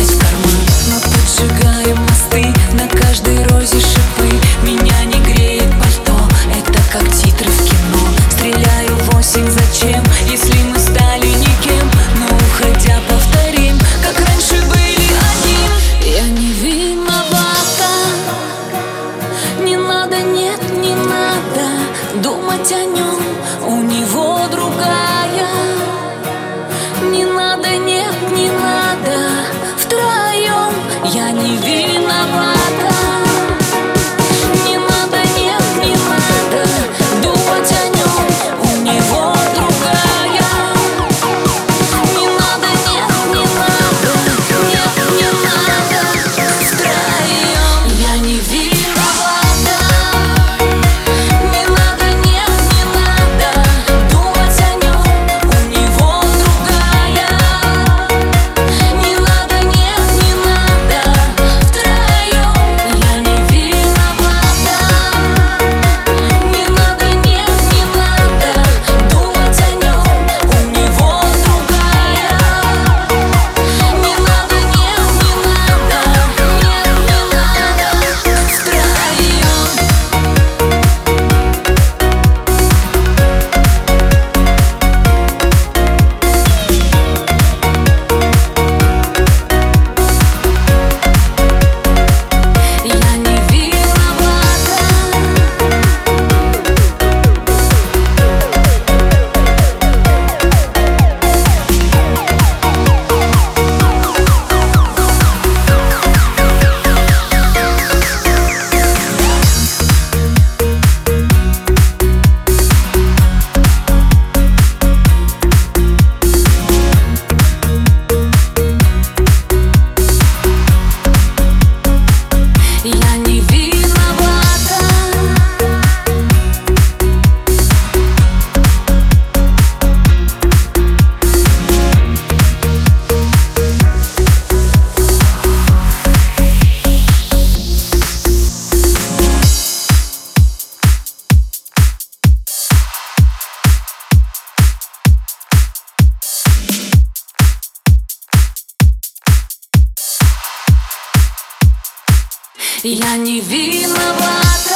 Мы поджигаем мосты, на каждой розе шипы. Меня не греет пальто, это как титры в кино. Стреляю в осень, зачем, если мы стали никем? Ну, Но уходя повторим, как раньше были одним. Я не виновата. Не надо, нет, не надо думать о нем Я не верю Я не виновата